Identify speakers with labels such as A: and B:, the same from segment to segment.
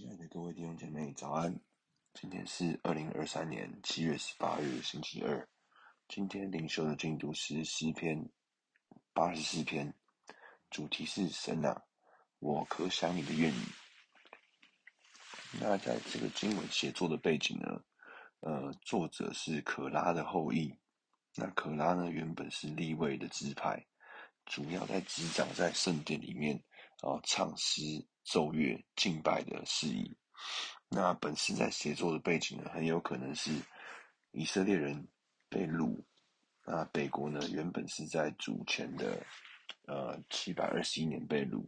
A: 亲爱的各位弟兄姐妹，早安！今天是二零二三年七月十八日，星期二。今天灵修的进度是诗篇八十四篇，主题是神啊，我可想你的愿语。那在这个经文写作的背景呢，呃，作者是可拉的后裔。那可拉呢，原本是立位的支派，主要在执掌在圣殿里面然、呃，唱诗。奏乐敬拜的事宜。那本诗在写作的背景呢，很有可能是以色列人被掳。那北国呢，原本是在主前的呃七百二十一年被掳，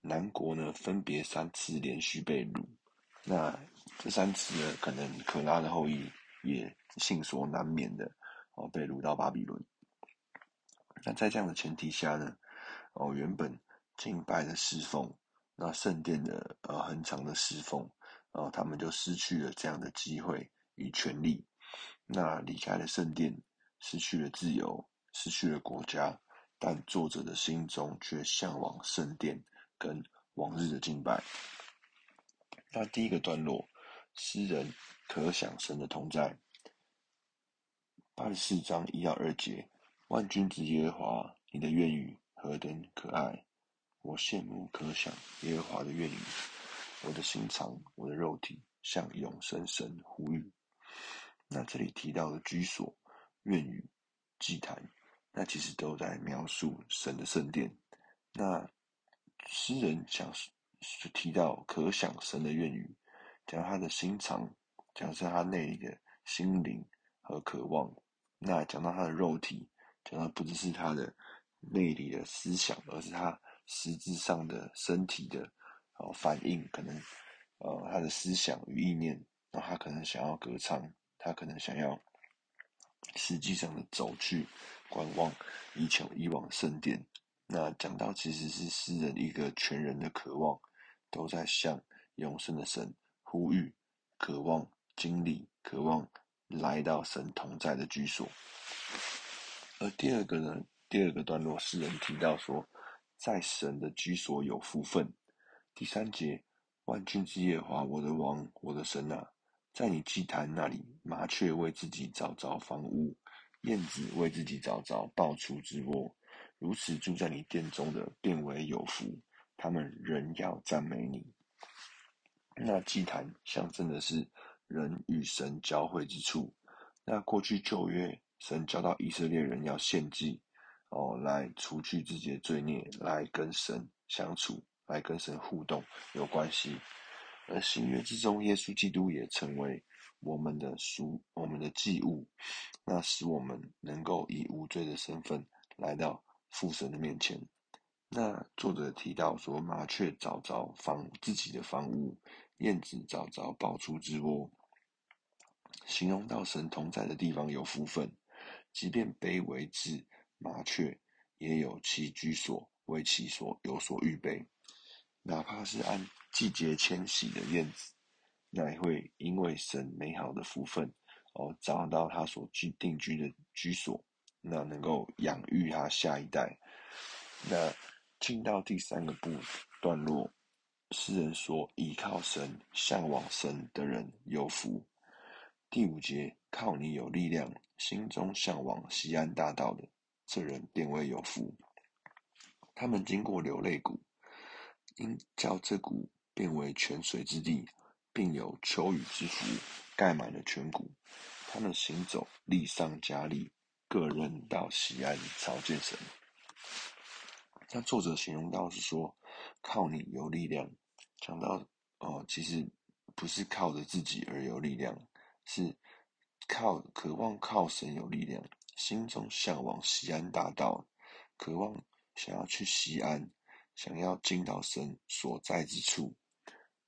A: 南国呢分别三次连续被掳。那这三次呢，可能可拉的后裔也幸所难免的哦，被掳到巴比伦。那在这样的前提下呢，哦，原本敬拜的侍奉。那圣殿的呃很长的侍奉，然后他们就失去了这样的机会与权利。那离开了圣殿，失去了自由，失去了国家，但作者的心中却向往圣殿跟往日的敬拜。那第一个段落，诗人可想神的同在。八十四章一到二节，万军之耶和华，你的愿语何等可爱！我羡慕可想耶和华的愿语，我的心肠，我的肉体向永生神呼吁。那这里提到的居所、愿语、祭坛，那其实都在描述神的圣殿。那诗人想提到可想神的愿语，讲他的心肠，讲是他内里的心灵和渴望。那讲到他的肉体，讲到不只是他的内里的思想，而是他。实质上的身体的哦反应，可能呃他的思想与意念，那他可能想要歌唱，他可能想要实际上的走去观望以求以往圣殿。那讲到其实是诗人一个全人的渴望，都在向永生的神呼吁，渴望经历，渴望来到神同在的居所。而第二个呢，第二个段落诗人提到说。在神的居所有福分。第三节，万军之耶和华，我的王，我的神啊，在你祭坛那里，麻雀为自己找着房屋，燕子为自己找着菢雏之窝。如此住在你殿中的，便为有福。他们仍要赞美你。那祭坛象征的是人与神交汇之处。那过去旧约，神教导以色列人要献祭。哦，来除去自己的罪孽，来跟神相处，来跟神互动，有关系。而新约之中，耶稣基督也成为我们的赎，我们的祭物，那使我们能够以无罪的身份来到父神的面前。那作者提到说，麻雀找着房自己的房屋，燕子找着菢雏之窝，形容到神同在的地方有福分，即便卑微至。麻雀也有其居所，为其所有所预备。哪怕是按季节迁徙的燕子，那也会因为神美好的福分，哦，找到他所居定居的居所，那能够养育他下一代。那进到第三个部段落，诗人说：倚靠神、向往神的人有福。第五节，靠你有力量，心中向往西安大道的。这人便为有福。他们经过流泪谷，因叫这谷变为泉水之地，并有秋雨之福盖满了全谷。他们行走，力上加力，各人到西安朝见神。那作者形容到是说，靠你有力量。讲到哦，其实不是靠着自己而有力量，是靠渴望靠神有力量。心中向往西安大道，渴望想要去西安，想要进到神所在之处。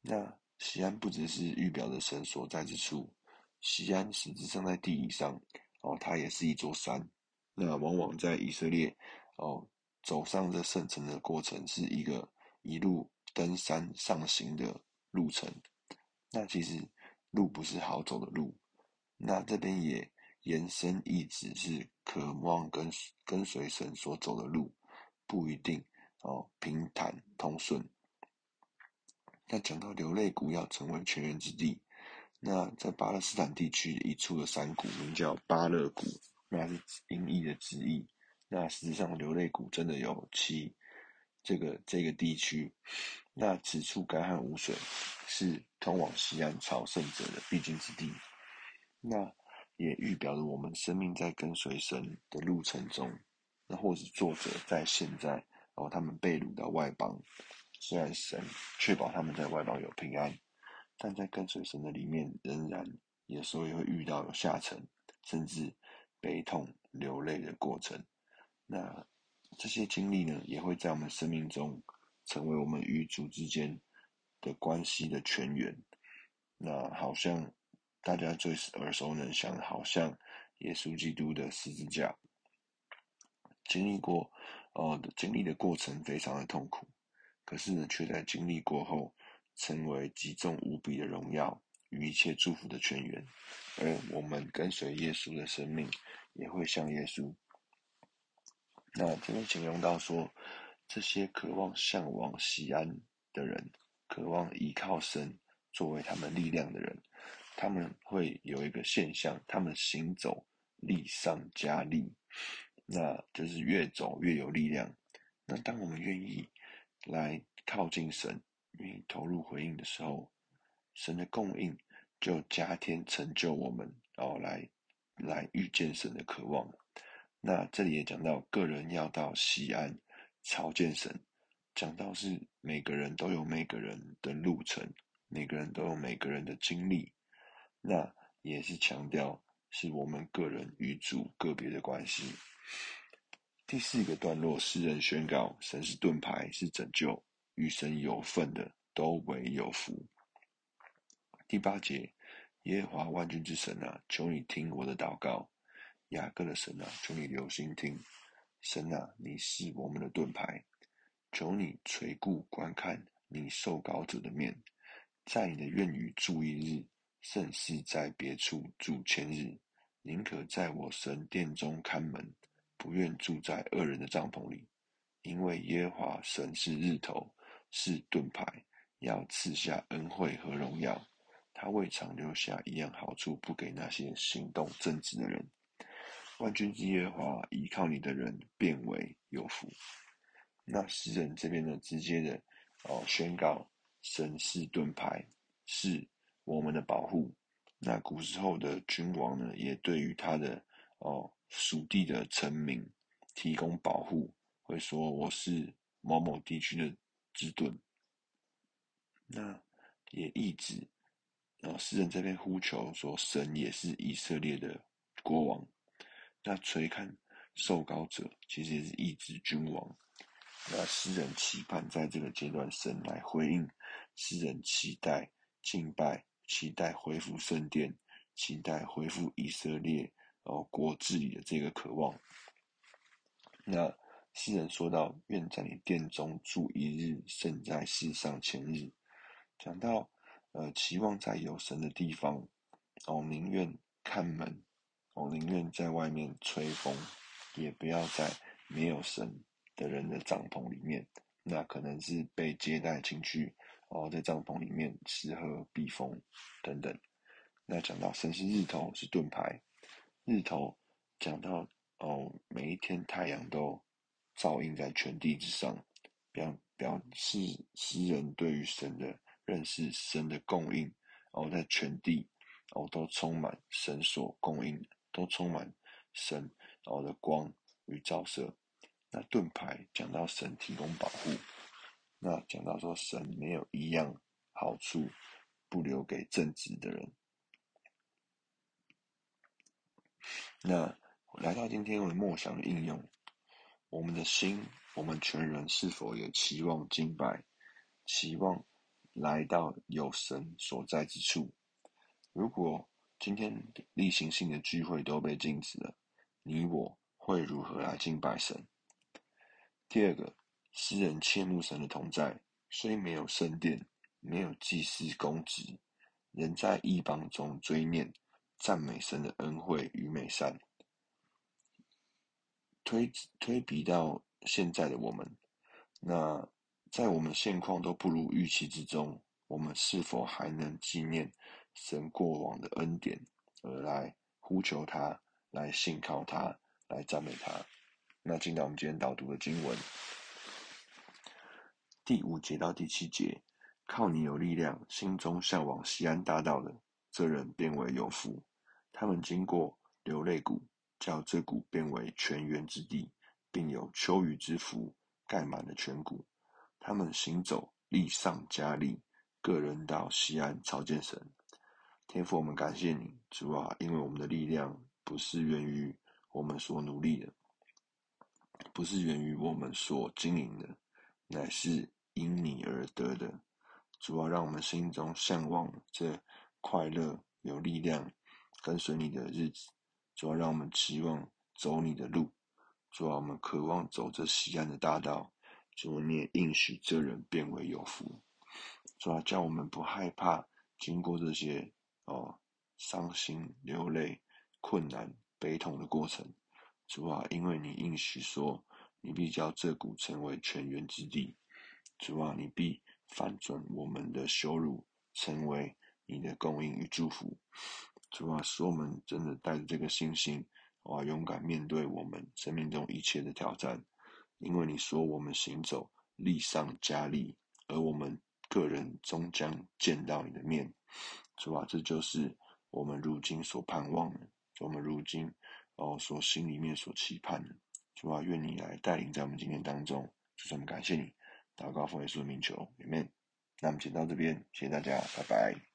A: 那西安不只是预表的神所在之处，西安实质上在地理上哦，它也是一座山。那往往在以色列哦，走上这圣城的过程是一个一路登山上行的路程。那其实路不是好走的路。那这边也。延伸意指是渴望跟跟随神所走的路，不一定哦平坦通顺。那讲到流泪谷要成为泉源之地，那在巴勒斯坦地区一处的山谷名叫巴勒谷，那是音译的直译。那实际上流泪谷真的有其这个这个地区，那此处干旱无水，是通往西安朝圣者的必经之地。那也预表着我们生命在跟随神的路程中，那或是作者在现在，然后他们被掳到外邦，虽然神确保他们在外邦有平安，但在跟随神的里面，仍然有时候也会遇到有下沉，甚至悲痛流泪的过程。那这些经历呢，也会在我们生命中成为我们与主之间的关系的泉源。那好像。大家最耳熟能详，好像耶稣基督的十字架，经历过，呃，经历的过程非常的痛苦，可是呢，却在经历过后，成为极重无比的荣耀与一切祝福的泉源。而我们跟随耶稣的生命，也会像耶稣。那这边形容到说，这些渴望向往喜安的人，渴望依靠神作为他们力量的人。他们会有一个现象，他们行走力上加力，那就是越走越有力量。那当我们愿意来靠近神，愿意投入回应的时候，神的供应就加添成就我们，然后来来遇见神的渴望。那这里也讲到，个人要到西安朝见神，讲到是每个人都有每个人的路程，每个人都有每个人的经历。那也是强调是我们个人与主个别的关系。第四个段落，诗人宣告：神是盾牌，是拯救，与神有份的都为有福。第八节，耶和华万军之神啊，求你听我的祷告；雅各的神啊，求你留心听。神啊，你是我们的盾牌，求你垂顾观看你受膏者的面，在你的愿与住一日。胜似在别处住千日，宁可在我神殿中看门，不愿住在恶人的帐篷里。因为耶和华神是日头，是盾牌，要赐下恩惠和荣耀。他未尝留下一样好处不给那些行动正直的人。万军之耶和华依靠你的人，便为有福。那诗人这边呢，直接的哦宣告神是盾牌，是。我们的保护，那古时候的君王呢，也对于他的哦属地的臣民提供保护，会说我是某某地区的之盾。那也意指，哦，诗人这边呼求说，神也是以色列的国王。那垂看受膏者，其实也是一指君王。那诗人期盼在这个阶段，神来回应诗人期待敬拜。期待恢复圣殿，期待恢复以色列哦国治理的这个渴望。那诗人说到：“愿在你殿中住一日，胜在世上千日。”讲到呃，期望在有神的地方哦，宁愿看门哦，宁愿在外面吹风，也不要在没有神的人的帐篷里面。那可能是被接待进去。哦，在帐篷里面吃喝避风等等。那讲到神是日头，是盾牌。日头讲到哦，每一天太阳都照映在全地之上，表表示诗人对于神的认识，神的供应哦，在全地哦都充满神所供应，都充满神哦的光与照射。那盾牌讲到神提供保护。那讲到说，神没有一样好处不留给正直的人。那来到今天我们默想的应用，我们的心，我们全人是否也期望敬拜，期望来到有神所在之处？如果今天例行性的聚会都被禁止了，你我会如何来敬拜神？第二个。诗人切慕神的同在，虽没有圣殿，没有祭司公职，仍在异邦中追念赞美神的恩惠与美善。推推比到现在的我们，那在我们现况都不如预期之中，我们是否还能纪念神过往的恩典，而来呼求他，来信靠他，来赞美他？那进到我们今天导读的经文，第五节到第七节，靠你有力量，心中向往西安大道的，这人便为有福。他们经过流泪谷，叫这谷变为泉源之地，并有秋雨之福，盖满了全谷。他们行走，力上加力。个人到西安朝见神，天父，我们感谢你，主啊，因为我们的力量不是源于我们所努力的，不是源于我们所经营的，乃是因你而得的。主啊，让我们心中向往这快乐、有力量、跟随你的日子。主啊，让我们期望走你的路。主啊，我们渴望走这西安的大道。主啊，你也应许这人变为有福。主啊，叫我们不害怕经过这些哦伤心、流泪、困难、悲痛的过程。主啊，因为你应许说，你必叫这谷成为泉源之地。主啊，你必反转我们的羞辱，成为你的供应与祝福。主啊，使我们真的带着这个信心，哇，勇敢面对我们生命中一切的挑战。因为你说我们行走，力上加力，而我们。个人终将见到你的面，主啊，这就是我们如今所盼望的，我们如今哦所心里面所期盼的，主啊，愿你来带领在我们今天当中，主，我们感谢你，祷告奉耶稣的名求，阿门。那我们先到这边，谢谢大家，拜拜。